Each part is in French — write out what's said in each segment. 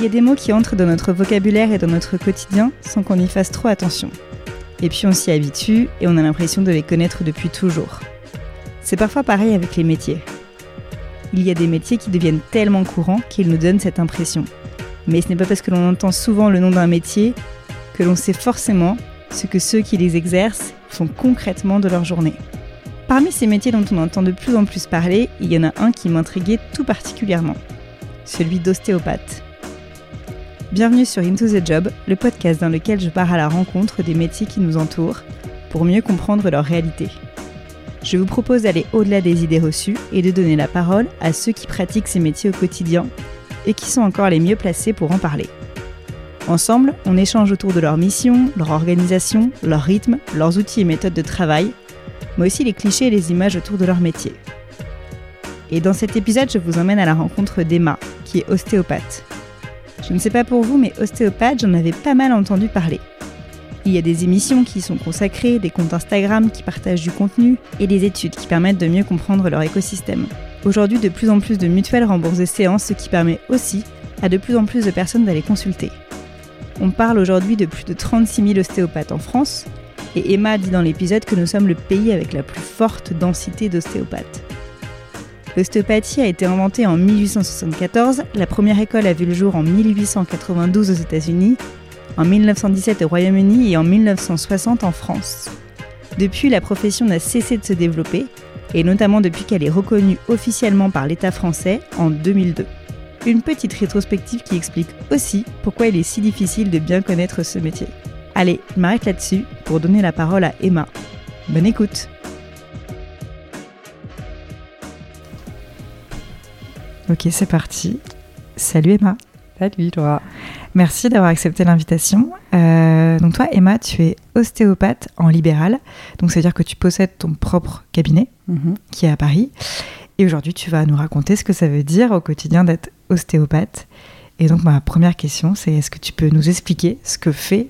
Il y a des mots qui entrent dans notre vocabulaire et dans notre quotidien sans qu'on y fasse trop attention. Et puis on s'y habitue et on a l'impression de les connaître depuis toujours. C'est parfois pareil avec les métiers. Il y a des métiers qui deviennent tellement courants qu'ils nous donnent cette impression. Mais ce n'est pas parce que l'on entend souvent le nom d'un métier que l'on sait forcément ce que ceux qui les exercent font concrètement de leur journée. Parmi ces métiers dont on entend de plus en plus parler, il y en a un qui m'intriguait tout particulièrement, celui d'ostéopathe. Bienvenue sur Into the Job, le podcast dans lequel je pars à la rencontre des métiers qui nous entourent pour mieux comprendre leur réalité. Je vous propose d'aller au-delà des idées reçues et de donner la parole à ceux qui pratiquent ces métiers au quotidien et qui sont encore les mieux placés pour en parler. Ensemble, on échange autour de leur mission, leur organisation, leur rythme, leurs outils et méthodes de travail, mais aussi les clichés et les images autour de leur métier. Et dans cet épisode, je vous emmène à la rencontre d'Emma, qui est ostéopathe. Je ne sais pas pour vous, mais ostéopathe, j'en avais pas mal entendu parler. Il y a des émissions qui y sont consacrées, des comptes Instagram qui partagent du contenu et des études qui permettent de mieux comprendre leur écosystème. Aujourd'hui, de plus en plus de mutuelles remboursent des séances, ce qui permet aussi à de plus en plus de personnes d'aller consulter. On parle aujourd'hui de plus de 36 000 ostéopathes en France, et Emma dit dans l'épisode que nous sommes le pays avec la plus forte densité d'ostéopathes. L'ostéopathie a été inventée en 1874, la première école a vu le jour en 1892 aux États-Unis, en 1917 au Royaume-Uni et en 1960 en France. Depuis, la profession n'a cessé de se développer, et notamment depuis qu'elle est reconnue officiellement par l'État français en 2002. Une petite rétrospective qui explique aussi pourquoi il est si difficile de bien connaître ce métier. Allez, je m'arrête là-dessus pour donner la parole à Emma. Bonne écoute Ok, c'est parti. Salut Emma. Salut Laura. Merci d'avoir accepté l'invitation. Euh, donc toi, Emma, tu es ostéopathe en libéral. Donc ça veut dire que tu possèdes ton propre cabinet Mhm. qui est à Paris. Et aujourd'hui, tu vas nous raconter ce que ça veut dire au quotidien d'être ostéopathe. Et donc ma première question, c'est est-ce que tu peux nous expliquer ce que fait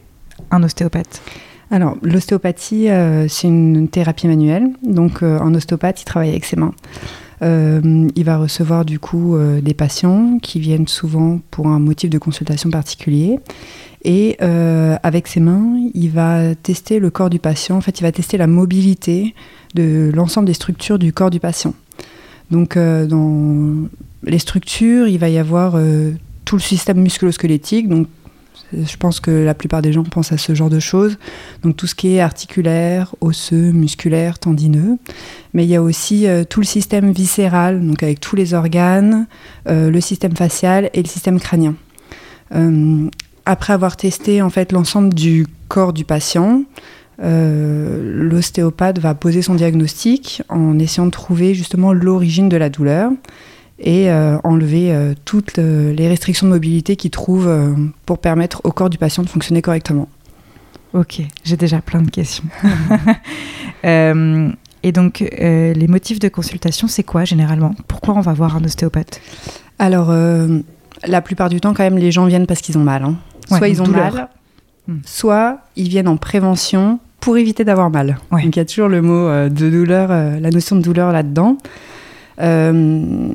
un ostéopathe? Alors, l'ostéopathie, euh, c'est une thérapie manuelle. Donc, euh, un ostéopathe, il travaille avec ses mains. Euh, il va recevoir du coup euh, des patients qui viennent souvent pour un motif de consultation particulier. Et euh, avec ses mains, il va tester le corps du patient. En fait, il va tester la mobilité de l'ensemble des structures du corps du patient. Donc, dans les structures, il va y avoir tout le système musculo-squelettique. Je pense que la plupart des gens pensent à ce genre de choses. Donc tout ce qui est articulaire, osseux, musculaire, tendineux. Mais il y a aussi euh, tout le système viscéral, donc avec tous les organes, euh, le système facial et le système crânien. Euh, après avoir testé en fait l'ensemble du corps du patient, l'ostéopathe va poser son diagnostic en essayant de trouver justement l'origine de la douleur et euh, enlever euh, toutes euh, les restrictions de mobilité qu'il trouve euh, pour permettre au corps du patient de fonctionner correctement. Ok, j'ai déjà plein de questions. Et donc, les motifs de consultation, c'est quoi généralement? Pourquoi on va voir un ostéopathe? Alors, la plupart du temps, quand même, les gens viennent parce qu'ils ont mal. hein. Ouais, soit ils ont douleur. mal, Hmm. soit ils viennent en prévention pour éviter d'avoir mal. Ouais. Donc, il y a toujours le mot euh, de douleur, euh, la notion de douleur là-dedans. Euh,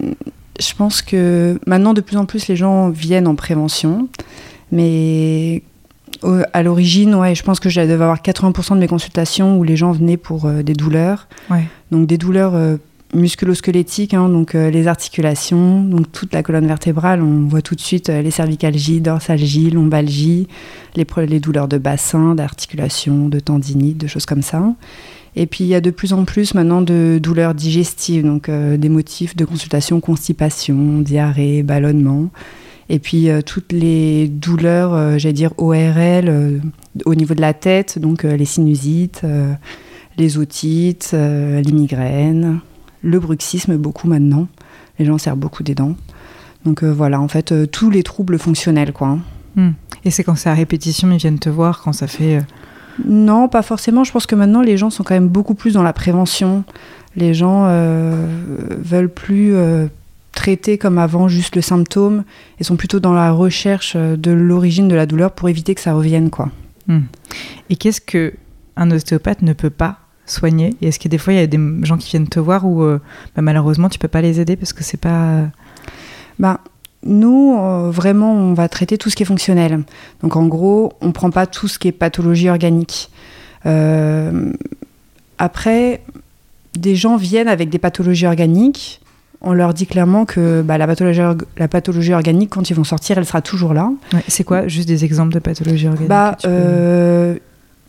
je pense que maintenant, de plus en plus, les gens viennent en prévention. Mais au- à l'origine, ouais, je pense que je devais avoir 80% de mes consultations où les gens venaient pour euh, des douleurs. Ouais. Donc des douleurs euh, musculo-squelettiques, hein, donc euh, les articulations, donc toute la colonne vertébrale. On voit tout de suite euh, les cervicalgies, dorsalgies, lombalgies, les, les douleurs de bassin, d'articulation, de tendinite, de choses comme ça. Et puis il y a de plus en plus maintenant de douleurs digestives, donc euh, des motifs de consultation, constipation, diarrhée, ballonnement. Et puis euh, toutes les douleurs, euh, j'allais dire ORL, au niveau de la tête, donc les sinusites, les otites, les migraines, le bruxisme beaucoup maintenant. Les gens serrent beaucoup des dents. Donc voilà, en fait, tous les troubles fonctionnels, quoi. Hmm. Et c'est quand c'est à répétition, ils viennent te voir, quand ça fait... Non, pas forcément. Je pense que maintenant, les gens sont quand même beaucoup plus dans la prévention. Les gens euh, veulent plus euh, traiter comme avant juste le symptôme et sont plutôt dans la recherche euh, de l'origine de la douleur pour éviter que ça revienne, quoi. Et qu'est-ce que un ostéopathe ne peut pas soigner? Et est-ce que des fois, il y a des gens qui viennent te voir où euh, bah, malheureusement, tu peux pas les aider parce que c'est pas... Ben, nous, euh, vraiment, on va traiter tout ce qui est fonctionnel. Donc en gros, on ne prend pas tout ce qui est pathologie organique. Euh, après, des gens viennent avec des pathologies organiques. On leur dit clairement que bah, la, pathologie, la pathologie organique, quand ils vont sortir, elle sera toujours là. c'est quoi Juste des exemples de pathologies organiques bah,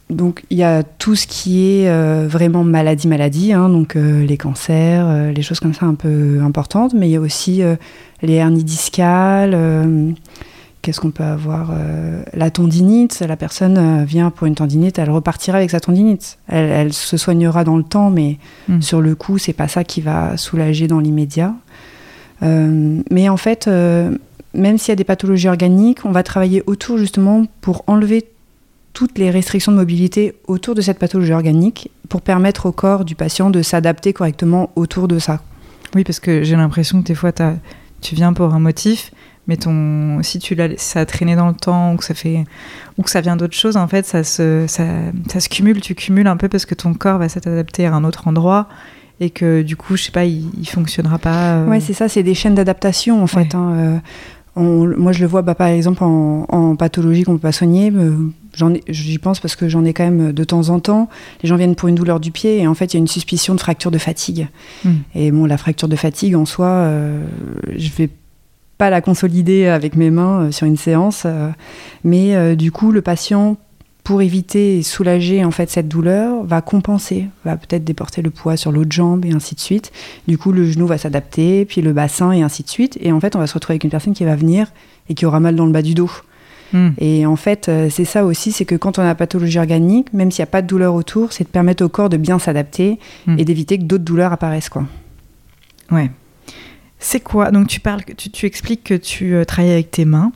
donc il y a tout ce qui est euh, vraiment maladie maladie, hein, donc euh, les cancers, euh, les choses comme ça un peu importantes, mais il y a aussi les hernies discales. Qu'est-ce qu'on peut avoir La tendinite, la personne vient pour une tendinite, elle repartira avec sa tendinite. Elle, se soignera dans le temps, mais hmm. sur le coup, c'est pas ça qui va soulager dans l'immédiat. mais en fait, même s'il y a des pathologies organiques, on va travailler autour justement pour enlever toutes les restrictions de mobilité autour de cette pathologie organique pour permettre au corps du patient de s'adapter correctement autour de ça. Oui, parce que j'ai l'impression que des fois, tu viens pour un motif, mais ton, si tu ça a traîné dans le temps ou que ça, fait, ou que ça vient d'autre chose, en fait, ça se, ça, se cumule, tu cumules un peu parce que ton corps va s'adapter à un autre endroit et que du coup, je sais pas, il, il fonctionnera pas. Euh. Ouais, c'est ça, c'est des chaînes d'adaptation en fait. Hein, euh. Moi, je le vois, bah, par exemple, en, en pathologie qu'on peut pas soigner. Euh, j'y pense parce que j'en ai quand même de temps en temps. Les gens viennent pour une douleur du pied et en fait, il y a une suspicion de fracture de fatigue. Hmm. Et bon, la fracture de fatigue en soi, euh, je vais pas la consolider avec mes mains euh, sur une séance, euh, mais du coup, le patient, pour éviter et soulager en fait cette douleur, va compenser, va peut-être déporter le poids sur l'autre jambe et ainsi de suite. Du coup, le genou va s'adapter, puis le bassin et ainsi de suite. Et en fait, on va se retrouver avec une personne qui va venir et qui aura mal dans le bas du dos. Hmm. Et en fait, euh, c'est ça aussi, c'est que quand on a pathologie organique, même s'il n'y a pas de douleur autour, c'est de permettre au corps de bien s'adapter hmm. et d'éviter que d'autres douleurs apparaissent. Quoi. Ouais. C'est quoi? Donc tu parles, tu, tu, expliques que tu euh, travailles avec tes mains.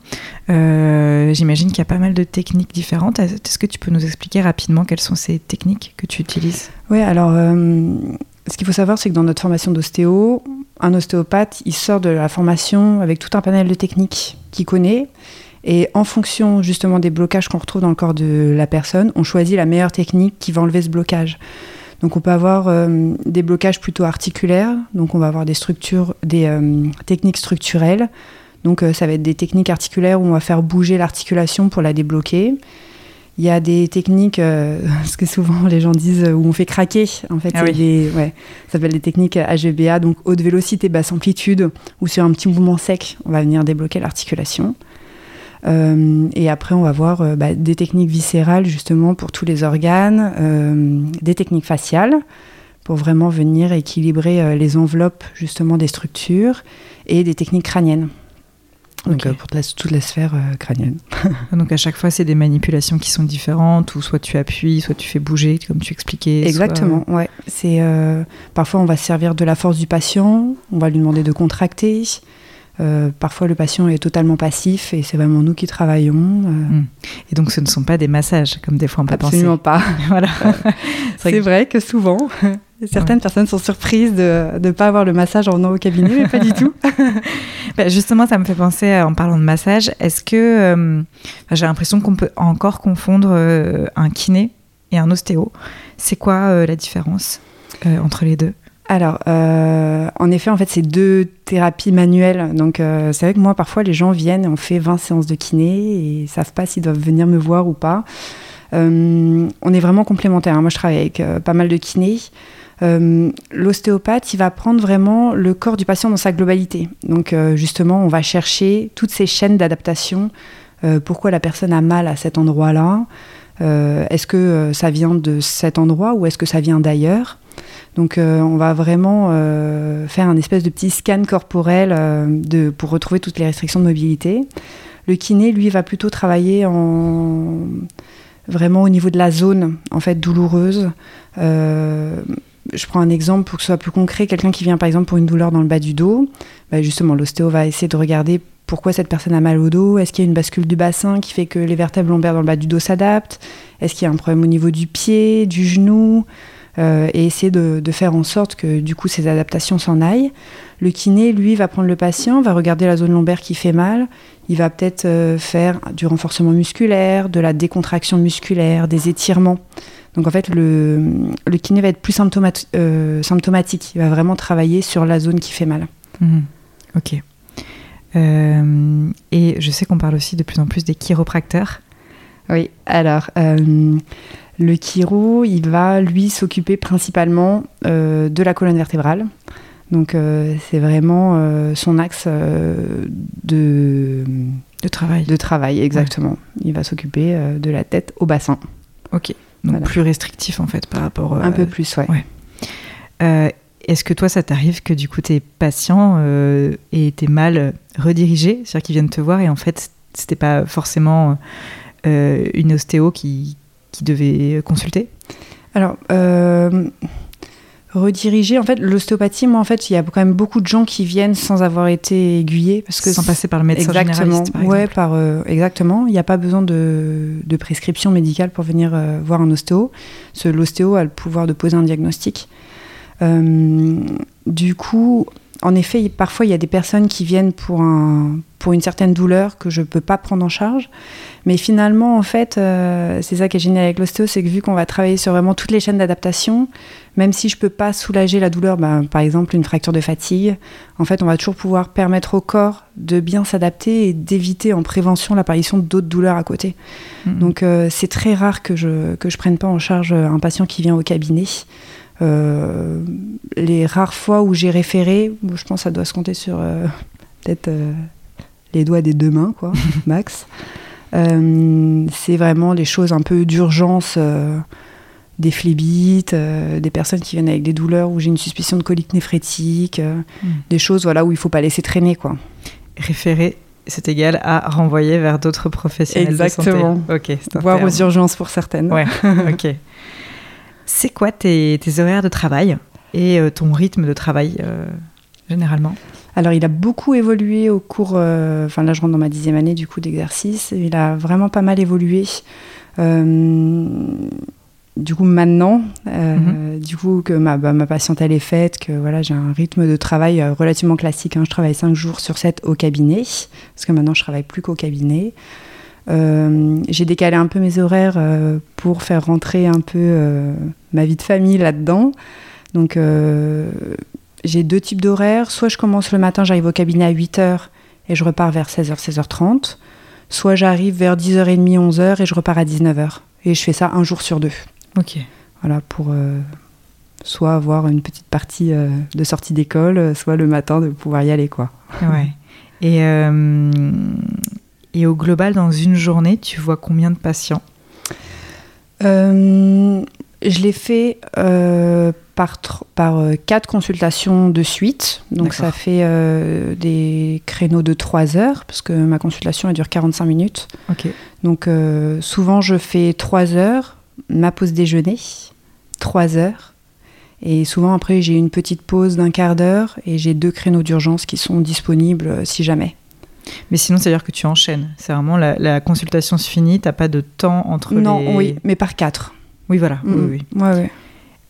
Euh, j'imagine qu'il y a pas mal de techniques différentes. Est-ce que tu peux nous expliquer rapidement quelles sont ces techniques que tu utilises? Oui, alors ce qu'il faut savoir, c'est que dans notre formation d'ostéo, un ostéopathe, il sort de la formation avec tout un panel de techniques qu'il connaît et en fonction justement des blocages qu'on retrouve dans le corps de la personne, on choisit la meilleure technique qui va enlever ce blocage. Donc on peut avoir euh, des blocages plutôt articulaires, donc on va avoir des structures, des euh, techniques structurelles. Donc euh, ça va être des techniques articulaires où on va faire bouger l'articulation pour la débloquer. Il y a des techniques, ce que souvent les gens disent, où on fait craquer. En fait, ah ouais, ça s'appelle des techniques HVBA, donc haute vélocité, basse amplitude, où sur un petit mouvement sec, on va venir débloquer l'articulation. Euh, et après, on va voir euh, bah, des techniques viscérales justement pour tous les organes, euh, des techniques faciales pour vraiment venir équilibrer les enveloppes justement des structures et des techniques crâniennes. Donc pour toute la sphère crânienne. Donc à chaque fois, c'est des manipulations qui sont différentes, ou soit tu appuies, soit tu fais bouger, comme tu expliquais. Exactement, ouais. C'est parfois on va se servir de la force du patient, on va lui demander de contracter, euh, parfois, le patient est totalement passif et c'est vraiment nous qui travaillons. Euh. Hmm. Et donc, ce ne sont pas des massages, comme des fois on peut Absolument pas. voilà. c'est vrai que souvent, certaines personnes sont surprises de ne pas avoir le massage en venant au cabinet, mais pas du tout. Bah, justement, ça me fait penser, en parlant de massage, est-ce que euh, j'ai l'impression qu'on peut encore confondre un kiné et un ostéo C'est quoi la différence entre les deux? Alors, euh, en effet, en fait, c'est deux thérapies manuelles. Donc, euh, c'est vrai que moi, parfois, les gens viennent, on fait 20 séances de kiné et savent pas s'ils doivent venir me voir ou pas. Euh, on est vraiment complémentaires. Moi, je travaille avec pas mal de kinés. L'ostéopathe, il va prendre vraiment le corps du patient dans sa globalité. Donc, justement, on va chercher toutes ces chaînes d'adaptation. pourquoi la personne a mal à cet endroit-là? Est-ce que ça vient de cet endroit ou est-ce que ça vient d'ailleurs? Donc euh, on va vraiment euh, faire un espèce de petit scan corporel euh, pour retrouver toutes les restrictions de mobilité. Le kiné, lui, va plutôt travailler en vraiment au niveau de la zone en fait douloureuse. je prends un exemple pour que ce soit plus concret. Quelqu'un qui vient par exemple pour une douleur dans le bas du dos, bah, justement l'ostéo va essayer de regarder pourquoi cette personne a mal au dos Est-ce qu'il y a une bascule du bassin qui fait que les vertèbres lombaires dans le bas du dos s'adaptent? Est-ce qu'il y a un problème au niveau du pied, du genou? Euh, et essayer de, faire en sorte que du coup ces adaptations s'en aillent. Le kiné, lui, va prendre le patient, va regarder la zone lombaire qui fait mal, il va peut-être euh, faire du renforcement musculaire, de la décontraction musculaire, des étirements. Donc en fait, le, le kiné va être plus euh, symptomatique, il va vraiment travailler sur la zone qui fait mal. Mhm. Ok. et je sais qu'on parle aussi de plus en plus des chiropracteurs. Oui, alors le chiro, il va lui s'occuper principalement de la colonne vertébrale. Donc c'est vraiment son axe de, de travail. De travail, exactement. Il va s'occuper de la tête au bassin. Ok. Donc plus restrictif en fait par rapport. Un peu plus, ouais. ouais. Est-ce que toi, ça t'arrive que du coup tes patients euh, aient été mal redirigés, c'est-à-dire qu'ils viennent te voir et en fait c'était pas forcément euh, une ostéo qui, qui, devait consulter Alors euh, rediriger, en fait l'ostéopathie, moi en fait il y a quand même beaucoup de gens qui viennent sans avoir été aiguillés parce que sans passer par le médecin exactement, généraliste. Par ouais, par exactement. Il n'y a pas besoin de, de prescription médicale pour venir voir un ostéo. L'ostéo a le pouvoir de poser un diagnostic. Euh, du coup, en effet, parfois il y a des personnes qui viennent pour, un, pour une certaine douleur que je ne peux pas prendre en charge. Mais finalement, en fait, euh, c'est ça qui est génial avec l'ostéo, c'est que vu qu'on va travailler sur vraiment toutes les chaînes d'adaptation, même si je ne peux pas soulager la douleur, ben, par exemple une fracture de fatigue, en fait, on va toujours pouvoir permettre au corps de bien s'adapter et d'éviter en prévention l'apparition d'autres douleurs à côté. Mmh. Donc, euh, c'est très rare que je ne que je prenne pas en charge un patient qui vient au cabinet. Euh, les rares fois où j'ai référé, je pense que ça doit se compter sur euh, peut-être euh, les doigts des deux mains, quoi, max. c'est vraiment les choses un peu d'urgence, des phlébites, des personnes qui viennent avec des douleurs où j'ai une suspicion de colique néphrétique, hmm. des choses voilà, où il ne faut pas laisser traîner. Quoi. Référer, c'est égal à renvoyer vers d'autres professionnels Exactement. de santé. Voire aux urgences pour certaines. Ouais, ok. C'est quoi tes, horaires de travail et euh, ton rythme de travail euh, généralement? Alors, il a beaucoup évolué au cours. Euh, enfin, là, je rentre dans ma dixième année du coup d'exercice. Il a vraiment pas mal évolué. du coup, maintenant, mhm. du coup, que ma, bah, ma patiente elle est faite, que voilà, j'ai un rythme de travail relativement classique. Hein. Je travaille cinq jours sur 7 au cabinet, parce que maintenant, je travaille plus qu'au cabinet. Euh, j'ai décalé un peu mes horaires euh, pour faire rentrer un peu euh, ma vie de famille là-dedans. Donc j'ai deux types d'horaires. Soit je commence le matin, j'arrive au cabinet à 8h et je repars vers 16h, 16h30. Soit j'arrive vers 10h30, 11h et je repars à 19h. Et je fais ça un jour sur deux. Ok. Voilà, pour soit avoir une petite partie de sortie d'école, soit le matin de pouvoir y aller, quoi. Ouais. Et et au global, dans une journée, tu vois combien de patients? Euh, Je l'ai fait euh, par, par euh, quatre consultations de suite. Donc ça fait des créneaux de 3 heures, parce que ma consultation elle dure 45 minutes. Ok. Donc souvent je fais 3 heures, ma pause déjeuner, 3 heures. Et souvent après j'ai une petite pause d'un quart d'heure et j'ai deux créneaux d'urgence qui sont disponibles si jamais. Mais sinon, c'est-à-dire que tu enchaînes. C'est vraiment la, consultation se finit, t'as pas de temps entre non, les... Non, oui, mais par quatre. Oui, voilà. Oui, mm. oui. Ouais, ouais.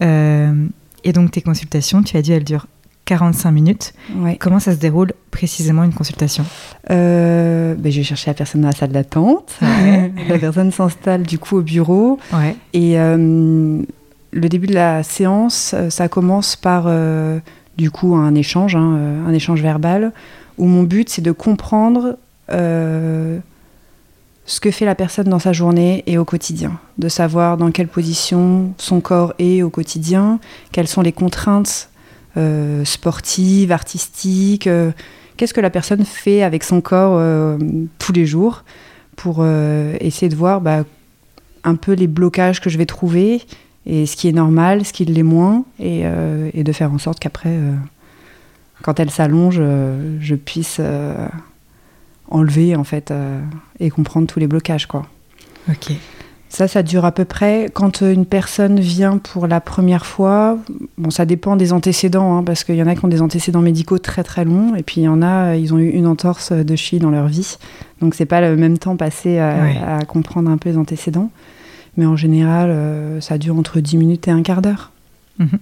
Euh, et donc, tes consultations, tu as dit, elles durent 45 minutes. Ouais. Comment ça se déroule précisément une consultation? Euh, ben, Je vais chercher la personne dans la salle d'attente. la personne s'installe du coup au bureau. Et euh, le début de la séance, ça commence par du coup un échange, hein, un échange verbal où mon but c'est de comprendre ce que fait la personne dans sa journée et au quotidien, de savoir dans quelle position son corps est au quotidien, quelles sont les contraintes euh, sportives, artistiques, euh, qu'est-ce que la personne fait avec son corps tous les jours pour essayer de voir bah, un peu les blocages que je vais trouver et ce qui est normal, ce qui l'est moins, et, de faire en sorte qu'après quand elle s'allonge, euh, je puisse euh, enlever en fait euh, et comprendre tous les blocages quoi. Ok. Ça, ça dure à peu près. Quand une personne vient pour la première fois, bon, ça dépend des antécédents, hein, parce qu'il y en a qui ont des antécédents médicaux très très longs, et puis il y en a, ils ont eu une entorse de cheville dans leur vie. Donc c'est pas le même temps passé à, comprendre un peu les antécédents. Mais en général, ça dure entre 10 minutes et un quart d'heure. Mhm.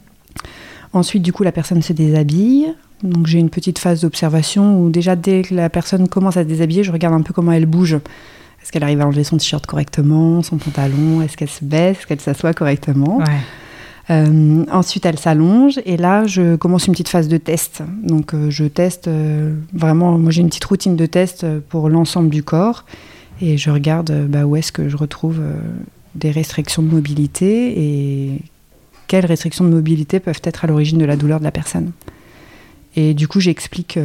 Ensuite, du coup, la personne se déshabille. Donc j'ai une petite phase d'observation où déjà dès que la personne commence à se déshabiller, je regarde un peu comment elle bouge. Est-ce qu'elle arrive à enlever son t-shirt correctement, son pantalon? Est-ce qu'elle se baisse? Est-ce qu'elle s'assoit correctement? Euh, ensuite, elle s'allonge et là, je commence une petite phase de test. Donc, euh, je teste euh, vraiment. Moi, j'ai une petite routine de test pour l'ensemble du corps et je regarde bah, où est-ce que je retrouve des restrictions de mobilité et quelles restrictions de mobilité peuvent être à l'origine de la douleur de la personne. Et du coup, j'explique,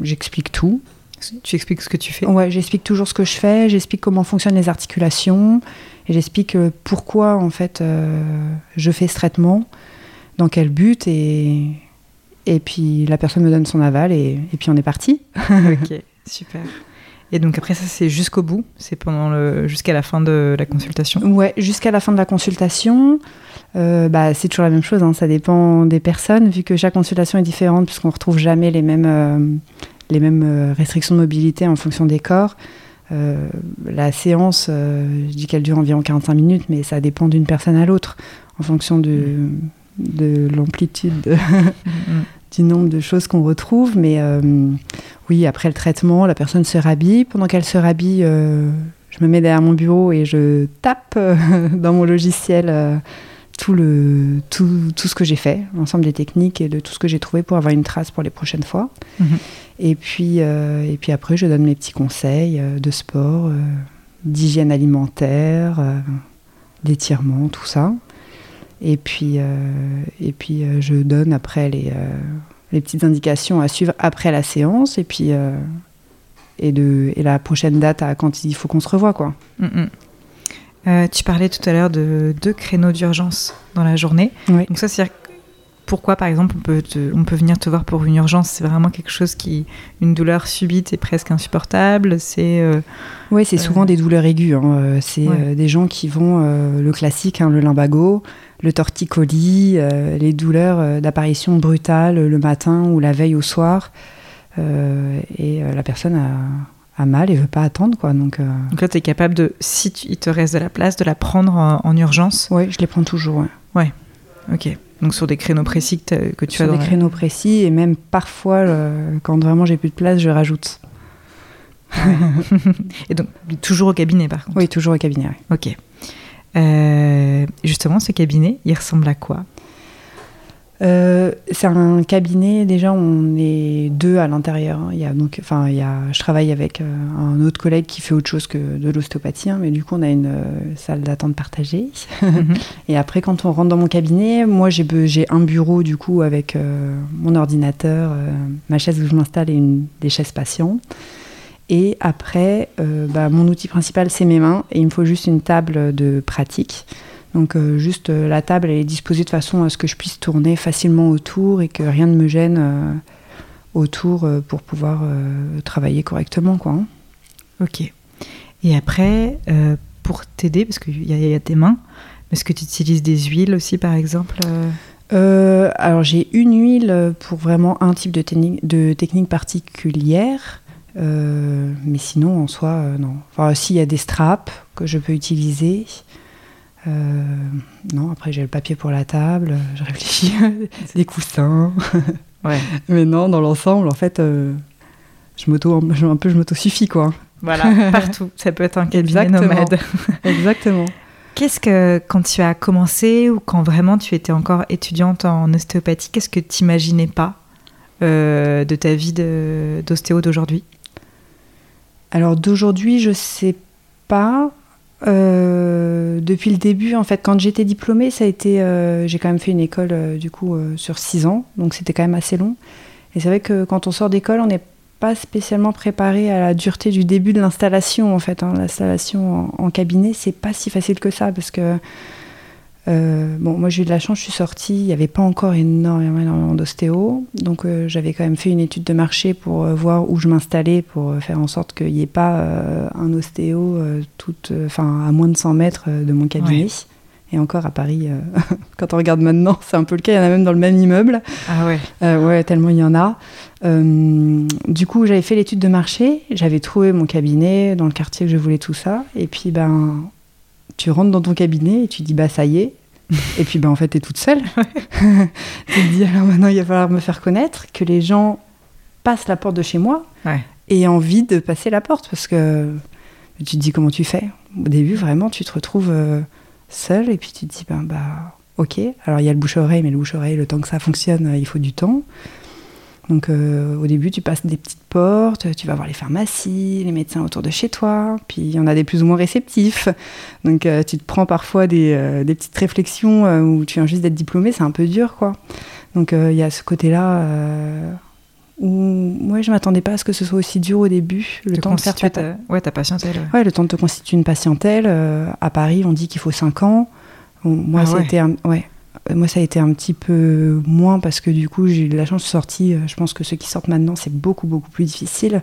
j'explique tout. Tu expliques ce que tu fais? Ouais, j'explique toujours ce que je fais, j'explique comment fonctionnent les articulations, et j'explique euh, pourquoi en fait euh, je fais ce traitement, dans quel but, et, et puis la personne me donne son aval, et, et puis on est parti. ok, super. Et donc après ça c'est jusqu'au bout, c'est pendant le jusqu'à la fin de la consultation. Ouais, jusqu'à la fin de la consultation. Euh, bah, c'est toujours la même chose, hein, ça dépend des personnes, vu que chaque consultation est différente, puisqu'on retrouve jamais les mêmes les mêmes euh, restrictions de mobilité en fonction des corps. Euh, la séance, euh, je dis qu'elle dure environ 45 minutes, mais ça dépend d'une personne à l'autre, en fonction de, de l'amplitude du nombre de choses qu'on retrouve. Mais oui, après le traitement, la personne se rhabille. Pendant qu'elle se rhabille, je me mets derrière mon bureau et je tape dans mon logiciel tout, le, tout, tout ce que j'ai fait, l'ensemble des techniques et de tout ce que j'ai trouvé pour avoir une trace pour les prochaines fois. Mhm. Et, puis, euh, et puis après, je donne mes petits conseils euh, de sport, euh, d'hygiène alimentaire, d'étirement, tout ça. Et puis, et puis je donne après les, les petites indications à suivre après la séance. Et puis et, de, et la prochaine date à quand il faut qu'on se revoie. Quoi. Mhm. Euh, tu parlais tout à l'heure de deux créneaux d'urgence dans la journée. Donc ça, c'est pourquoi, par exemple, on peut, on peut venir te voir pour une urgence? C'est vraiment quelque chose qui, une douleur subite et presque insupportable. C'est euh, oui, c'est souvent euh, des douleurs aiguës. Hein. C'est des gens qui vont le classique, hein, le lumbago, le torticolis, les douleurs d'apparition brutale le matin ou la veille au soir. et la personne a a mal et veut pas attendre quoi. Donc, euh, donc là, tu es capable de, si il te reste de la place, de la prendre en, urgence? Oui, je les prends toujours. Ouais. ouais. Ok. Donc sur des créneaux précis que, tu as dans des créneaux précis et même parfois, quand vraiment j'ai plus de place, je rajoute. et donc toujours au cabinet par contre? Oui, toujours au cabinet. Ok. Euh, justement, ce cabinet, il ressemble à quoi? Euh, c'est un cabinet, déjà on est deux à l'intérieur. Hein. Il y a donc, enfin, il y a, je travaille avec euh, un autre collègue qui fait autre chose que de l'ostéopathie, hein, mais du coup on a une euh, salle d'attente partagée. Mhm. Et après quand on rentre dans mon cabinet, moi j'ai, un bureau du coup avec mon ordinateur, ma chaise où je m'installe et une, des chaises patients. Et après, bah, mon outil principal c'est mes mains et il me faut juste une table de pratique. Donc euh, juste euh, la table elle est disposée de façon à ce que je puisse tourner facilement autour et que rien ne me gêne euh, autour pour pouvoir travailler correctement. Quoi, hein. Ok. Et après, pour t'aider, parce qu'il y, a tes mains, est-ce que tu utilises des huiles aussi par exemple Alors j'ai une huile pour vraiment un type de, de technique particulière. Mais sinon, en soi, non. Enfin, s'il y a des straps que je peux utiliser, euh, non, après j'ai le papier pour la table, je réfléchis, des coussins. ouais. Mais non, dans l'ensemble, en fait, euh, je m'auto, un peu, je m'auto suffis quoi. Voilà, partout. Ça peut être un cabinet Exactement. nomade. Exactement. Qu'est-ce que, quand tu as commencé ou quand vraiment tu étais encore étudiante en ostéopathie, qu'est-ce que tu n'imaginais pas euh, de ta vie d'ostéo d'aujourd'hui? Alors d'aujourd'hui, je sais pas. Euh, depuis le début, en fait, quand j'étais diplômée, ça a été, euh, j'ai quand même fait une école euh, du coup sur six ans, donc c'était quand même assez long. Et c'est vrai que quand on sort d'école, on n'est pas spécialement préparé à la dureté du début de l'installation. En fait, hein. l'installation en, en, cabinet, c'est pas si facile que ça parce que euh, bon, moi j'ai eu de la chance, je suis sortie, il n'y avait pas encore énormément, énormément d'ostéo, donc euh, j'avais quand même fait une étude de marché pour euh, voir où je m'installais, pour faire en sorte qu'il n'y ait pas un ostéo tout, enfin à moins de 100 mètres de mon cabinet. Et encore à Paris, quand on regarde maintenant, c'est un peu le cas, il y en a même dans le même immeuble. Ah ouais Ouais, tellement il y en a. du coup, j'avais fait l'étude de marché, j'avais trouvé mon cabinet dans le quartier que je voulais, tout ça, et puis ben tu rentres dans ton cabinet et tu dis bah ça y est. et puis ben en fait tu es toute seule. tu te dis alors maintenant il va falloir me faire connaître, que les gens passent la porte de chez moi et aient envie de passer la porte parce que tu te dis comment tu fais? Au début vraiment tu te retrouves euh, seule et puis tu te dis ben bah ok. Alors il y a le bouche-oreille, mais le bouche-oreille, le temps que ça fonctionne, il faut du temps. Donc au début, tu passes des petites portes, tu vas voir les pharmacies, les médecins autour de chez toi, puis il y en a des plus ou moins réceptifs. Donc tu te prends parfois des, des petites réflexions où tu viens juste d'être diplômé, c'est un peu dur, quoi. Donc il y a ce côté-là où moi je m'attendais pas à ce que ce soit aussi dur au début. Le temps de faire ta... Ouais, ta patientèle. Ouais. le temps de te constituer une patientèle. Euh, à Paris, on dit qu'il faut 5 ans. moi, ah été un... ouais. Moi, ça a été un petit peu moins parce que du coup, j'ai eu de la chance de sortir. Je pense que ceux qui sortent maintenant, c'est beaucoup, beaucoup plus difficile.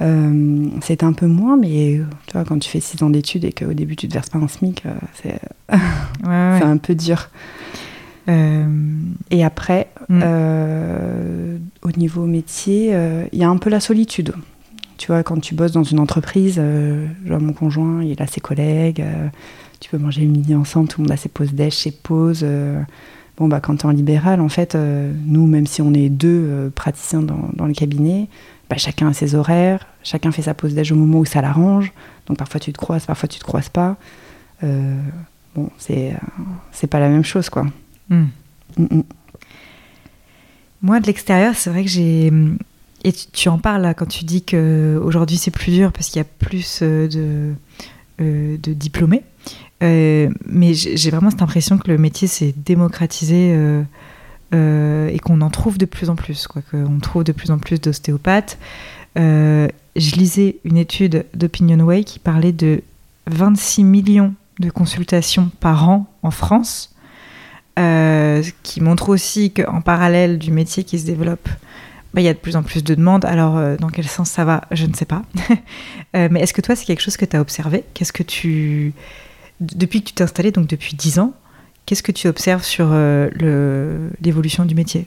Euh, c'est un peu moins, mais tu vois, quand tu fais 6 ans d'études et qu'au début tu te verses pas un SMIC, euh, c'est un peu dur. Euh, et après, mm. euh, au niveau métier, euh, il y a un peu la solitude. Tu vois, quand tu bosses dans une entreprise, genre mon conjoint, il a ses collègues, tu peux manger le midi ensemble, tout le monde a ses pauses déj, ses pauses. bon, bah, quand tu es en libéral, en fait, nous, même si on est deux praticiens dans, dans, le cabinet, bah, chacun a ses horaires, chacun fait sa pause déj au moment où ça l'arrange. Donc parfois tu te croises, parfois tu te croises pas. bon, c'est c'est pas la même chose, quoi. Hmm. Moi, de l'extérieur, c'est vrai que j'ai. Et tu, en parles quand tu dis qu'aujourd'hui c'est plus dur parce qu'il y a plus euh, de, euh, de diplômés. Euh, mais j'ai vraiment cette impression que le métier s'est démocratisé et qu'on en trouve de plus en plus. Quoi, qu'on trouve de plus en plus d'ostéopathes. je lisais une étude d'Opinion Way qui parlait de 26 millions de consultations par an en France euh, qui montre aussi qu'en parallèle du métier qui se développe, bah, il y a de plus en plus de demandes. Alors, euh, dans quel sens ça va, je ne sais pas. Euh, mais est-ce que toi, c'est quelque chose que tu as observé? Qu'est-ce que tu. Depuis que tu t'es installé, donc depuis 10 ans, qu'est-ce que tu observes sur l'évolution du métier?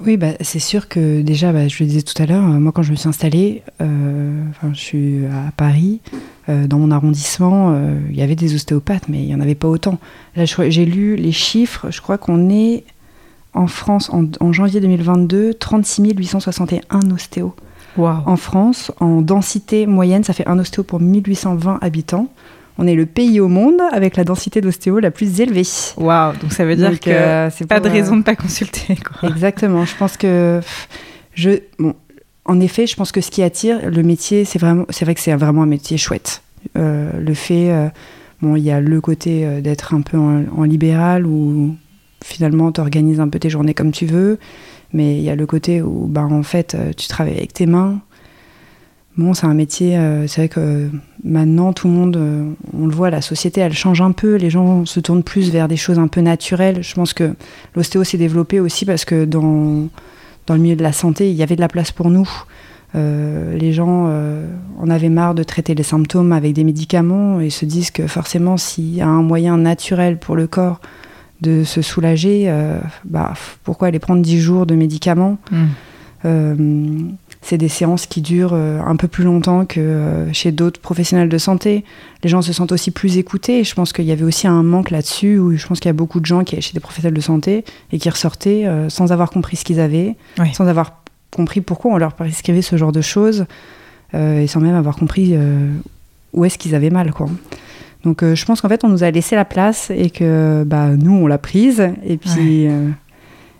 Oui, bah, c'est sûr que déjà, bah, je le disais tout à l'heure, moi quand je me suis installée, je suis à Paris, euh, dans mon arrondissement, euh, il y avait des ostéopathes, mais il n'y en avait pas autant. Là, j'ai lu les chiffres, je crois qu'on est en France, en, janvier 2022, 36 861 ostéos. En France, en densité moyenne, ça fait un ostéo pour 1820 habitants. On est le pays au monde avec la densité d'ostéo la plus élevée. Waouh, donc ça veut dire que euh, c'est pas de raison de ne pas consulter. Exactement, je pense que je bon, en effet, je pense que ce qui attire le métier, c'est vraiment, c'est vrai que c'est vraiment un métier chouette. Euh, le fait, euh, bon, il y a le côté euh, d'être un peu en, libéral où finalement tu organises un peu tes journées comme tu veux, mais il y a le côté où, bah, en fait, tu travailles avec tes mains. Bon, c'est un métier, c'est vrai que maintenant tout le monde, on le voit, la société elle change un peu, les gens se tournent plus vers des choses un peu naturelles. Je pense que l'ostéo s'est développé aussi parce que dans dans le milieu de la santé, il y avait de la place pour nous. Euh, les gens euh, en avaient marre de traiter les symptômes avec des médicaments et se disent que forcément, s'il y a un moyen naturel pour le corps de se soulager, euh, bah, pourquoi aller prendre 10 jours de médicaments? Hmm. C'est des séances qui durent un peu plus longtemps que chez d'autres professionnels de santé. Les gens se sentent aussi plus écoutés. Et je pense qu'il y avait aussi un manque là-dessus, où je pense qu'il y a beaucoup de gens qui allaient chez des professionnels de santé et qui ressortaient sans avoir compris ce qu'ils avaient, sans avoir compris pourquoi on leur prescrivait ce genre de choses euh, et sans même avoir compris euh, où est-ce qu'ils avaient mal. Quoi. Donc euh, je pense qu'en fait, on nous a laissé la place et que bah, nous, on l'a prise. Et puis,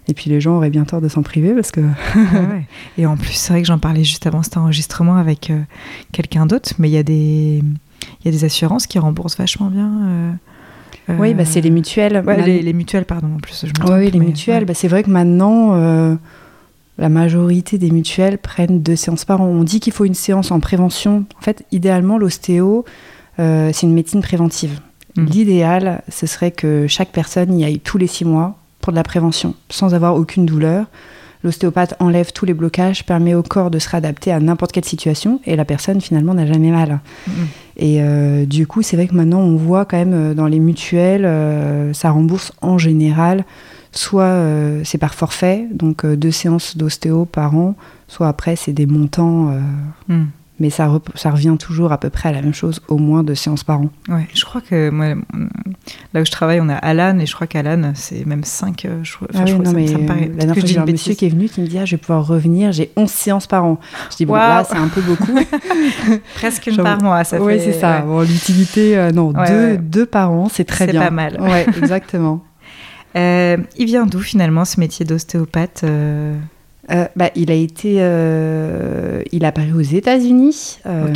et puis les gens auraient bien tort de s'en priver parce que. Et en plus, c'est vrai que j'en parlais juste avant cet enregistrement avec quelqu'un d'autre, mais il y, a des... y a des assurances qui remboursent vachement bien. Oui, bah, c'est les mutuelles. les, mutuelles, pardon, en plus. oui, les mutuelles. Bah, c'est vrai que maintenant, la majorité des mutuelles prennent deux séances par an. On dit qu'il faut une séance en prévention. En fait, idéalement, l'ostéo, euh, c'est une médecine préventive. Mmh. L'idéal, ce serait que chaque personne y aille tous les six mois pour de la prévention, sans avoir aucune douleur. L'ostéopathe enlève tous les blocages, permet au corps de se réadapter à n'importe quelle situation, et la personne finalement n'a jamais mal. Mmh. Et euh, du coup, c'est vrai que maintenant, on voit quand même euh, dans les mutuelles, ça rembourse en général soit euh, c'est par forfait, donc euh, deux séances d'ostéo par an, soit après c'est des montants, euh, hmm. mais ça, ça revient toujours à peu près à la même chose, au moins deux séances par an. Ouais, je crois que moi, là où je travaille, on a Alan, et je crois qu'Alan, c'est même cinq. Je, ah oui, non, mais la dernière fois, j'ai un monsieur qui est venu qui me dit ah, je vais pouvoir revenir, j'ai 11 séances par an. Je dis bon, là, c'est un peu beaucoup. Presque une par mois, ça Oui, c'est ça. Bon, L'utilité, non, deux, deux par an, c'est très bien. C'est pas mal. Ouais, exactement. Euh, il vient d'où finalement ce métier d'ostéopathe euh bah, il a été, euh, il a apparu aux États-Unis. Euh.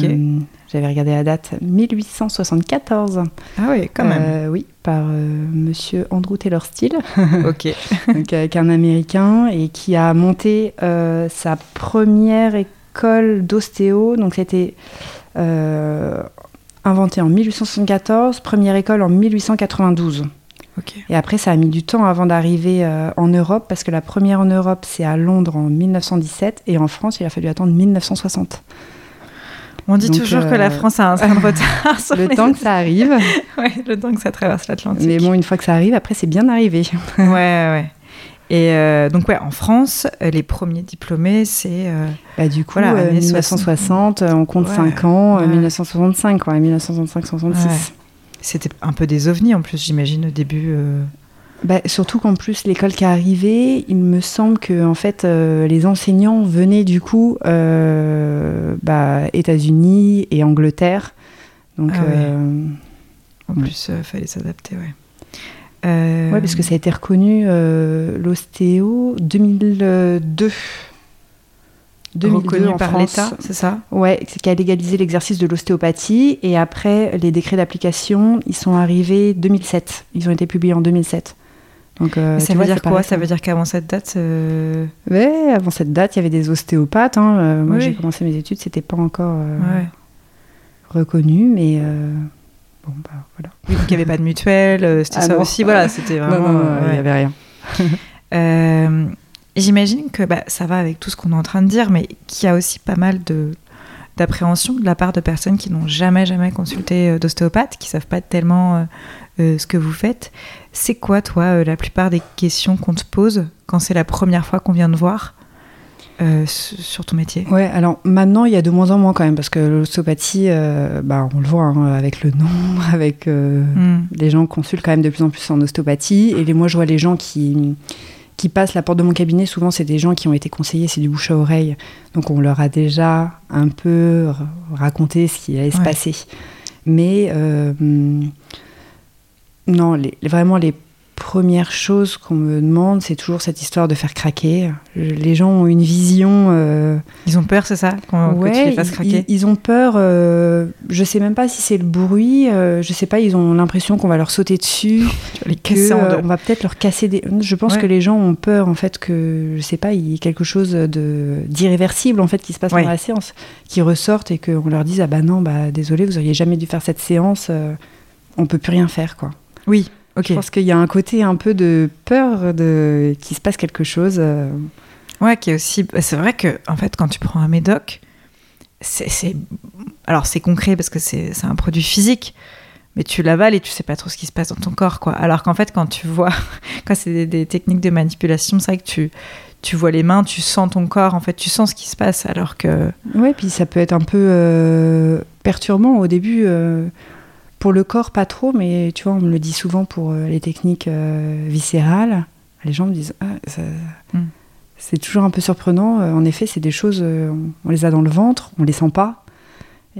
J'avais regardé la date 1874. Ah oui, quand même. Oui, par Monsieur Andrew Taylor Steele, ok. donc, avec un Américain et qui a monté sa première école d'ostéo. Donc c'était inventé en 1874, première école en 1892. Et après, ça a mis du temps avant d'arriver euh, en Europe, parce que la première en Europe, c'est à Londres en 1917, et en France, il a fallu attendre 1960. On dit Donc, toujours que euh, la France a un de retard sur Le les- temps que ça arrive, Ouais, le temps que ça traverse l'Atlantique. mais bon, une fois que ça arrive, après, c'est bien arrivé. Ouais, ouais. Et euh, donc, ouais, en France, les premiers diplômés, c'est. euh, Bah, du coup, Voilà, euh, années 1960, euh, on compte Ouais, 5 ans, euh, ouais. 1965, quoi, 1965-66. Ouais. C'était un peu des ovnis en plus, j'imagine, au début. euh. Bah, surtout qu'en plus, l'école qui est arrivée, il me semble que en fait, euh, les enseignants venaient du coup euh, bah, États-Unis et Angleterre. Donc, Ah ouais. euh, En Ouais. plus, il fallait s'adapter, ouais. Ouais, parce que ça a été reconnu l'ostéo 2002. 2002 reconnu en par l'État, c'est ça? Ouais, c'est qui a légalisé l'exercice de l'ostéopathie. Et après, les décrets d'application, ils sont arrivés 2007. Ils ont été publiés en 2007. Donc, euh, Ça veut vois, dire quoi? Ça veut dire qu'avant cette date, euh, Ouais, avant cette date, il y avait des ostéopathes. hein. Euh, moi, Oui. j'ai commencé mes études, c'était pas encore euh, ouais. reconnu, mais bon, bah voilà. Oui, donc il n'y avait pas de mutuelle, c'était Ah ça non. aussi. Voilà, c'était vraiment. non, non, non, il ouais. y avait rien. J'imagine que bah, ça va avec tout ce qu'on est en train de dire, mais qu'il y a aussi pas mal de d'appréhension de la part de personnes qui n'ont jamais jamais consulté euh, d'ostéopathe, qui savent pas tellement euh, euh, ce que vous faites. C'est quoi, toi, la plupart des questions qu'on te pose quand c'est la première fois qu'on vient te voir euh, sur ton métier? Ouais, alors maintenant, il y a de moins en moins quand même, parce que l'ostéopathie, euh, bah, on le voit hein, avec le nombre, avec euh, Hmm. les gens consultent quand même de plus en plus en ostéopathie. Et les, moi, je vois les gens qui, qui passent la porte de mon cabinet. Souvent, c'est des gens qui ont été conseillés, c'est du bouche à oreille. Donc, on leur a déjà un peu raconté ce qui allait se passer. Mais euh, hum, non, les- vraiment, les premières choses qu'on me demande, c'est toujours cette histoire de faire craquer. Les gens ont une vision. euh, Ils ont peur, c'est ça qu'on- Que tu les fasses ils- craquer Ils, ils ont peur. euh, je sais même pas si c'est le bruit. euh, je sais pas. Ils ont l'impression qu'on va leur sauter dessus. Tu vas les que, casser en euh, on va peut-être leur casser des. Je pense Ouais. que les gens ont peur en fait que je sais pas. Il y ait quelque chose de d'irréversible en fait qui se passe Ouais. pendant la séance, qui ressortent et qu'on leur dise ah bah non bah désolé vous auriez jamais dû faire cette séance. euh, on peut plus rien faire quoi. Oui, ok. Je pense qu'il y a un côté un peu de peur de qu'il se passe quelque chose. euh, Ouais, qui est aussi. bah, C'est vrai que, en fait, quand tu prends un médoc, c'est. Alors, c'est concret parce que c'est c'est un produit physique, mais tu l'avales et tu sais pas trop ce qui se passe dans ton corps, quoi. Alors qu'en fait, quand tu vois. Quand c'est des, des techniques de manipulation, c'est vrai que tu. Tu vois les mains, tu sens ton corps, en fait, tu sens ce qui se passe, alors que. Ouais, puis ça peut être un peu euh, perturbant au début. euh, pour le corps, pas trop, mais tu vois, on me le dit souvent pour euh, les techniques euh, viscérales. Les gens me disent, ah, ça- Mm. c'est toujours un peu surprenant. Euh, en effet, c'est des choses, on, les a dans le ventre, on les sent pas.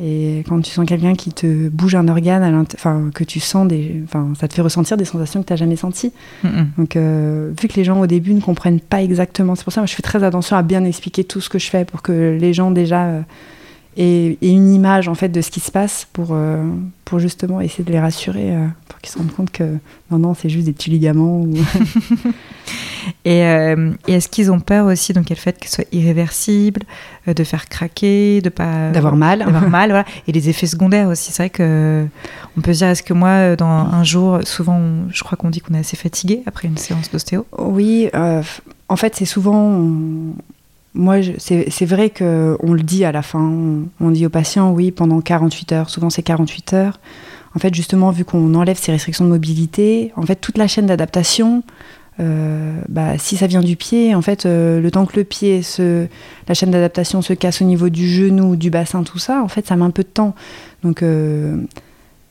Et quand tu sens quelqu'un qui te bouge un organe, à enfin que tu sens des, enfin ça te fait ressentir des sensations que tu n'as jamais senties. Mm. Donc, euh, vu que les gens au début ne comprennent pas exactement, c'est pour ça que je fais très attention à bien expliquer tout ce que je fais pour que les gens déjà euh, aient une image en fait de ce qui se passe pour, euh, pour justement essayer de les rassurer, euh, pour qu'ils se rendent compte que non, non, c'est juste des petits ligaments. Ou... Et, euh, et est-ce qu'ils ont peur aussi, donc, le fait que ce soit irréversible, euh, de faire craquer, de pas. D'avoir mal. D'avoir mal, voilà. Et les effets secondaires aussi. C'est vrai que on peut se dire, est-ce que moi, dans un jour, souvent, on- je crois qu'on dit qu'on est assez fatigué après une séance d'ostéo? Oui, en fait, c'est souvent. on- Moi, c'est vrai qu'on le dit à la fin. On, on dit aux patients, oui, pendant 48 heures. Souvent, c'est 48 heures. En fait, justement, vu qu'on enlève ces restrictions de mobilité, en fait, toute la chaîne d'adaptation, euh, bah, si ça vient du pied, en fait, euh, le temps que le pied, se, la chaîne d'adaptation se casse au niveau du genou, du bassin, tout ça, en fait, ça met un peu de temps. Donc, euh,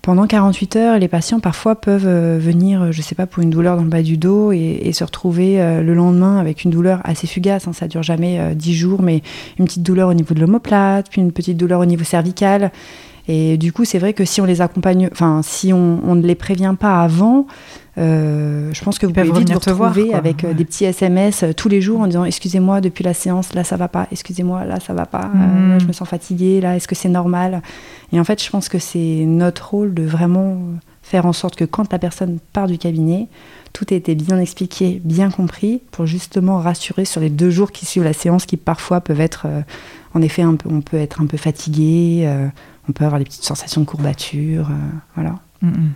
pendant 48 heures, les patients parfois peuvent euh, venir, euh, je sais pas, pour une douleur dans le bas du dos et, se retrouver euh, le lendemain avec une douleur assez fugace. hein, ça dure jamais euh, 10 jours, mais une petite douleur au niveau de l'omoplate, puis une petite douleur au niveau cervical. Et du coup, c'est vrai que si on les accompagne, enfin, si on, ne les prévient pas avant, euh, je pense que vous pouvez vite vous retrouver avec euh, des petits SMS euh, tous les jours en disant excusez-moi depuis la séance là ça va pas. Excusez-moi là ça va pas. Mhm. je me sens fatiguée. Là est-ce que c'est normal? Et en fait je pense que c'est notre rôle de vraiment faire en sorte que quand la personne part du cabinet tout ait été bien expliqué bien compris pour justement rassurer sur les deux jours qui suivent la séance qui parfois peuvent être en effet un peu, on peut être un peu fatigué on peut avoir des petites sensations de courbature voilà. Mhm.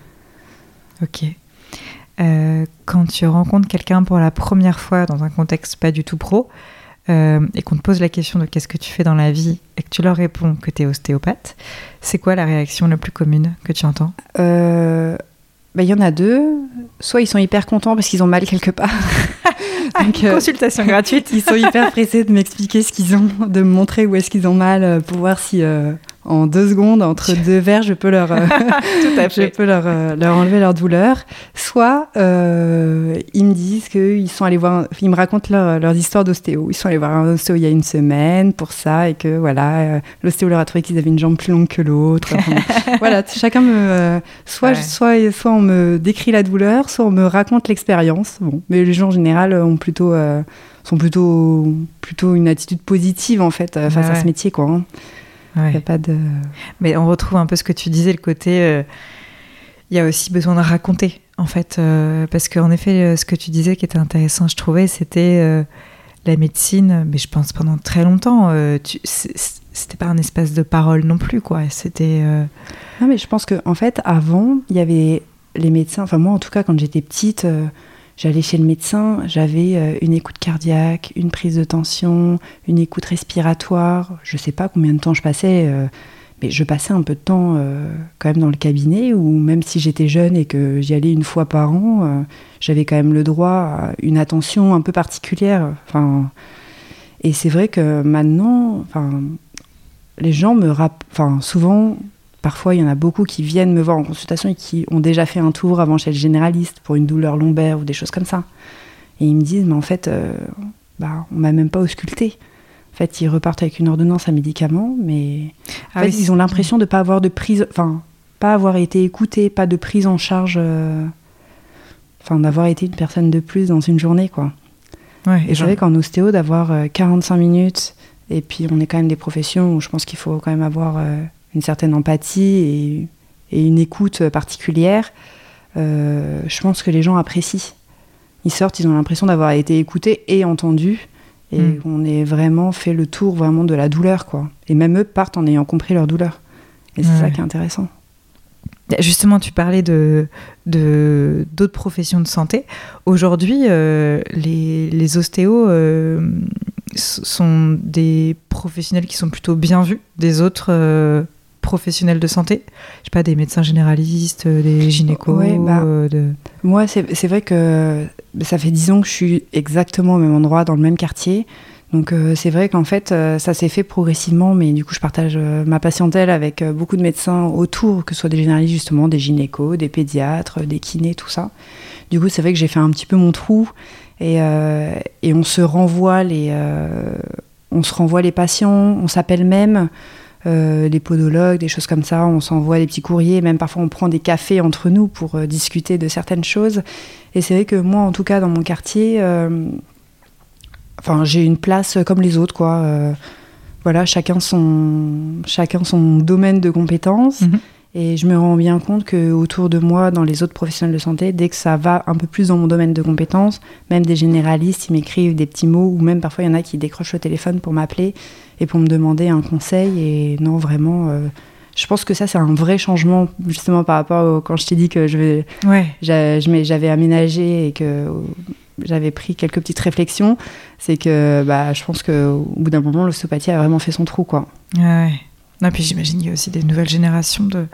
ok euh, quand tu rencontres quelqu'un pour la première fois dans un contexte pas du tout pro euh, et qu'on te pose la question de qu'est-ce que tu fais dans la vie et que tu leur réponds que tu es ostéopathe, c'est quoi la réaction la plus commune que tu entends? Euh, bah, Il y en a deux. Soit ils sont hyper contents parce qu'ils ont mal quelque part. Donc, consultation gratuite. Ils sont hyper pressés de m'expliquer ce qu'ils ont, de me montrer où est-ce qu'ils ont mal pour voir si en deux secondes, entre deux verres, je peux leur, euh, je peux leur, euh, leur, enlever leur douleur. Soit euh, ils me disent qu'ils sont allés voir, ils me racontent leur, leurs histoires d'ostéo. Ils sont allés voir un ostéo il y a une semaine pour ça et que voilà, l'ostéo leur a trouvé qu'ils avaient une jambe plus longue que l'autre. voilà, chacun me, soit, soit, soit on me décrit la douleur, soit on me raconte l'expérience. Bon, mais les gens en général ont plutôt, sont plutôt, plutôt une attitude positive en fait face à ce métier, quoi. Hein. Il a pas de. Mais on retrouve un peu ce que tu disais, le côté. Euh, il y a aussi besoin de raconter, en fait. Euh, parce qu'en effet, euh, ce que tu disais qui était intéressant, je trouvais, c'était la médecine. Mais je pense pendant très longtemps, c'était pas un espace de parole non plus, quoi. C'était. Non, mais je pense qu'en en fait, avant, il y avait les médecins. Enfin, moi, en tout cas, quand j'étais petite J'allais chez le médecin, j'avais euh, une écoute cardiaque, une prise de tension, une écoute respiratoire. Je ne sais pas combien de temps je passais, euh, mais je passais un peu de temps euh, quand même dans le cabinet, ou même si j'étais jeune et que j'y allais une fois par an, j'avais quand même le droit à une attention un peu particulière. Enfin, et c'est vrai que maintenant, enfin, les gens me rappellent, enfin, souvent Parfois, il y en a beaucoup qui viennent me voir en consultation et qui ont déjà fait un tour avant chez le généraliste pour une douleur lombaire ou des choses comme ça. Et ils me disent, mais en fait, euh, bah, on m'a même pas ausculté. En fait, ils repartent avec une ordonnance à médicaments, mais ah ils ont l'impression de pas avoir de prise, enfin, pas avoir été écoutés, pas de prise en charge, euh, enfin, d'avoir été une personne de plus dans une journée, quoi. et je vrai qu'en ostéo, d'avoir 45 euh, minutes, et puis on est quand même des professions où je pense qu'il faut quand même avoir une certaine empathie et, une écoute particulière, euh, je pense que les gens apprécient. Ils sortent, ils ont l'impression d'avoir été écoutés et entendus, et mm. on est vraiment fait le tour vraiment de la douleur, quoi. Et même eux partent en ayant compris leur douleur. Et c'est ça qui est intéressant. Justement, tu parlais de d'autres professions de santé. Aujourd'hui, euh, les, les, ostéos euh, sont des professionnels qui sont plutôt bien vus des autres professionnels de santé Je sais pas, des médecins généralistes, euh, des gynécos bah, euh, Moi, c'est vrai que ça fait dix ans que je suis exactement au même endroit, dans le même quartier. Donc euh, c'est vrai qu'en fait, ça s'est fait progressivement, mais du coup, je partage ma patientèle avec beaucoup de médecins autour, que ce soit des généralistes justement, des gynécos, des pédiatres, des kinés, tout ça. Du coup, c'est vrai que j'ai fait un petit peu mon trou et, et on se renvoie les, on se renvoie les patients, on s'appelle même. Euh, les podologues, des choses comme ça. On s'envoie des petits courriers, même parfois on prend des cafés entre nous pour euh, discuter de certaines choses. Et c'est vrai que moi, en tout cas, dans mon quartier, euh, j'ai une place comme les autres, quoi. voilà, chacun son, chacun son domaine de compétences. Mhm. Et je me rends bien compte que autour de moi, dans les autres professionnels de santé, dès que ça va un peu plus dans mon domaine de compétences, même des généralistes, ils m'écrivent des petits mots, ou même parfois il y en a qui décrochent le téléphone pour m'appeler et pour me demander un conseil. Et non, vraiment, euh, je pense que ça, c'est un vrai changement, justement, par rapport au, quand je t'ai dit que je vais, ouais. j'avais aménagé et que j'avais pris quelques petites réflexions. C'est que bah, je pense qu'au bout d'un moment, l'ostéopathie a vraiment fait son trou. Quoi. Ouais. Non, puis j'imagine qu'il y a aussi des nouvelles générations de,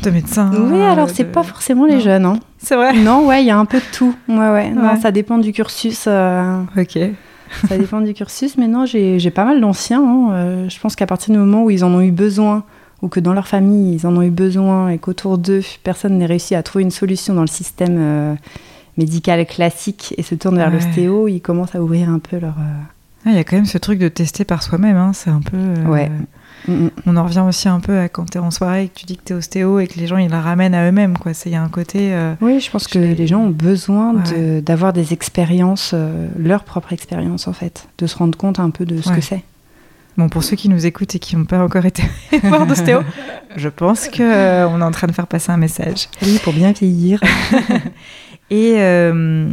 de médecins. Oui, alors c'est pas forcément les jeunes. Hein. C'est vrai Non, ouais, il y a un peu de tout. Ouais, ouais. Non, ça dépend du cursus. Euh, ok. ça dépend du cursus, mais non, j'ai pas mal d'anciens. Hein. Euh, je pense qu'à partir du moment où ils en ont eu besoin, ou que dans leur famille, ils en ont eu besoin, et qu'autour d'eux, personne n'ait réussi à trouver une solution dans le système euh, médical classique et se tourne vers l'ostéo, ils commencent à ouvrir un peu leur, Il y a quand même ce truc de tester par soi-même, hein, c'est un peu... euh, Ouais. On en revient aussi un peu à quand t'es en soirée et que tu dis que t'es ostéo et que les gens ils la ramènent à eux-mêmes, quoi. Il y a un côté... euh, Oui, je pense que les gens ont besoin Ouais. d'avoir des expériences, euh, leur propre expérience en fait, de se rendre compte un peu de ce Ouais. que c'est. Bon, pour ceux qui nous écoutent et qui n'ont pas encore été voir d'ostéo, je pense qu'on est en train de faire passer un message. Oui, pour bien vieillir. Et, euh,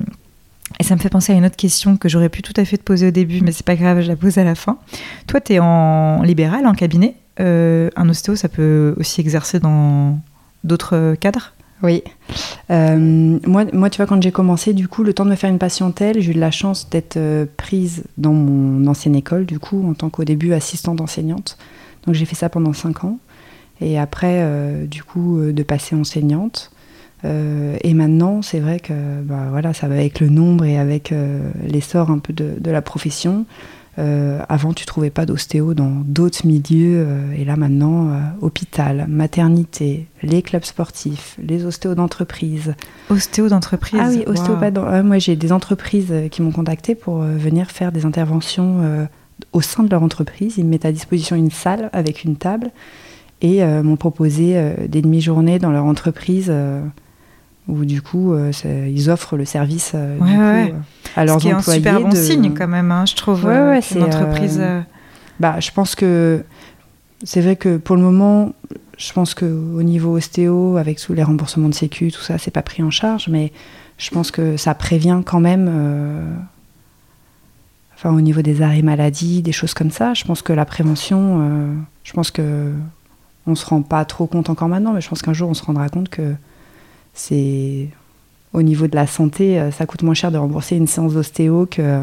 et ça me fait penser à une autre question que j'aurais pu tout à fait te poser au début, mais c'est pas grave, je la pose à la fin. Toi, tu es en libéral, en cabinet. Euh, un ostéo, ça peut aussi exercer dans d'autres cadres? Oui. Euh, moi, moi, tu vois, quand j'ai commencé, du coup, le temps de me faire une patientèle, j'ai eu de la chance d'être euh, prise dans mon ancienne école, du coup, en tant qu'au début assistante enseignante. Donc j'ai fait ça pendant cinq ans. Et après, du coup, de passer enseignante. Euh, et maintenant, c'est vrai que bah, voilà, ça va avec le nombre et avec euh, l'essor un peu de, de la profession. Euh, avant, tu trouvais pas d'ostéo dans d'autres milieux. et là, maintenant, hôpital, maternité, les clubs sportifs, les ostéos d'entreprise. Ostéo d'entreprise? Ah oui, Waouh. ostéopathe. dans- ah, moi, j'ai des entreprises qui m'ont contacté pour venir faire des interventions au sein de leur entreprise. Ils me mettent à disposition une salle avec une table et m'ont proposé des demi-journées dans leur entreprise où, du coup, euh, c'est- ils offrent le service euh, Ouais, coup, euh, à leurs Ce qui est un employés. super bon de- signe quand même, hein, je trouve. Ouais, c'est, entreprise. Bah, je pense que c'est vrai que pour le moment, je pense que au niveau ostéo, avec tous les remboursements de sécu, tout ça, c'est pas pris en charge, mais je pense que ça prévient quand même. euh, Enfin, au niveau des arrêts maladie, des choses comme ça, je pense que la prévention, euh, je pense que on se rend pas trop compte encore maintenant, mais je pense qu'un jour on se rendra compte que c'est au niveau de la santé, euh, ça coûte moins cher de rembourser une séance d'ostéo que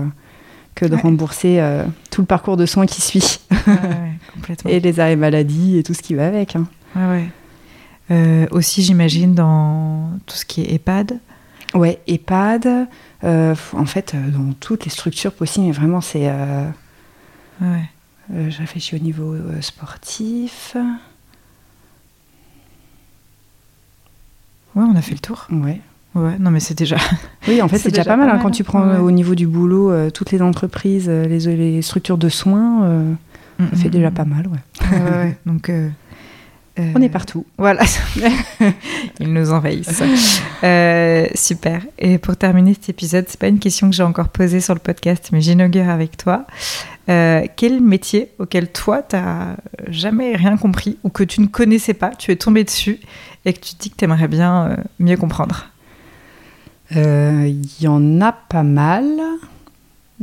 que de Ouais. rembourser euh, tout le parcours de soins qui suit ouais, ouais, complètement. et les arrêts maladie et tout ce qui va avec. hein. Euh, aussi, j'imagine, dans tout ce qui est EHPAD. Ouais, EHPAD, euh, en fait, dans toutes les structures possibles, mais vraiment, c'est. Ouais. je réfléchis au niveau sportif. Ouais, on a fait le tour. Ouais. Ouais, non, mais c'est déjà. Oui, en fait, C'est déjà, déjà pas mal, pas hein, quand hein. tu prends Ouais. euh, au niveau du boulot euh, toutes les entreprises, euh, les, les structures de soins, euh, ça fait déjà pas mal, ouais. Ouais, ouais, ouais. Donc. euh, euh, On est partout. Voilà. Ils nous envahissent. Euh, super. Et pour terminer cet épisode, c'est pas une question que j'ai encore posée sur le podcast, mais j'inaugure avec toi. Euh, quel métier auquel toi, t'as jamais rien compris ou que tu ne connaissais pas, tu es tombé dessus et que tu te dis que tu aimerais bien mieux comprendre? Il y en a pas mal.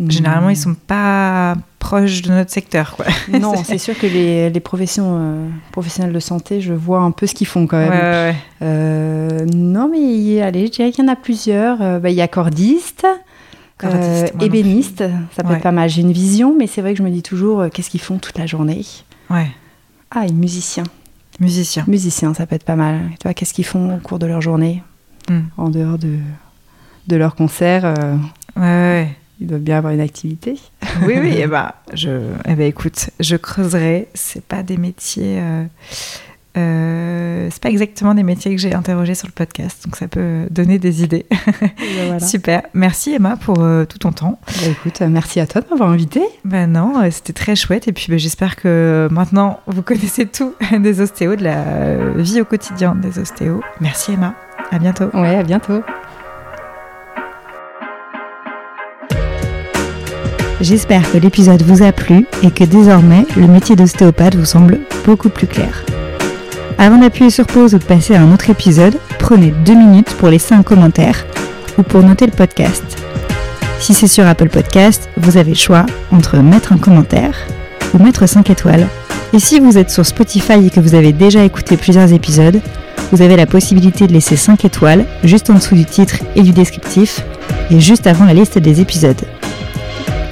Généralement, Hmm. ils sont pas proches de notre secteur, quoi. Non, c'est sûr que les, les professions euh, professionnelles de santé, je vois un peu ce qu'ils font quand même. ouais, ouais. Euh, non, mais allez, je dirais qu'il y en a plusieurs. Euh, bah, Il y a cordiste, Cordiste, ébéniste, ça peut Ouais. être pas mal. J'ai une vision, mais c'est vrai que je me dis toujours, qu'est-ce qu'ils font toute la journée? Ouais. Ah, et musicien. Musicien. Musicien, ça peut être pas mal. Et toi, qu'est-ce qu'ils font au cours de leur journée? Hmm. En dehors de, de leur concert, Ouais, ouais. Ils doivent bien avoir une activité. Oui, oui, eh ben, je, eh ben, écoute, je creuserai. C'est pas des métiers. Euh, euh, c'est pas exactement des métiers que j'ai interrogés sur le podcast, donc ça peut donner des idées. Ben voilà. Super. Merci Emma pour euh, tout ton temps. Bah, écoute, euh, merci à toi de m'avoir invité. Ben non, euh, c'était très chouette. Et puis ben, j'espère que maintenant vous connaissez tout des ostéos, de la euh, vie au quotidien des ostéos. Merci Emma. À bientôt. Ouais, à bientôt. J'espère que l'épisode vous a plu et que désormais le métier d'ostéopathe vous semble beaucoup plus clair. Avant d'appuyer sur pause ou de passer à un autre épisode, prenez deux minutes pour laisser un commentaire ou pour noter le podcast. Si c'est sur Apple Podcast, vous avez le choix entre mettre un commentaire ou mettre 5 étoiles. Et si vous êtes sur Spotify et que vous avez déjà écouté plusieurs épisodes, vous avez la possibilité de laisser 5 étoiles juste en dessous du titre et du descriptif et juste avant la liste des épisodes.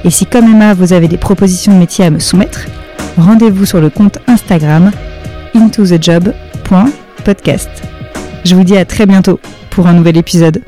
Et si comme Emma, vous avez des propositions de métiers à me soumettre, rendez-vous sur le compte Instagram intothejob.podcast. Je vous dis à très bientôt pour un nouvel épisode.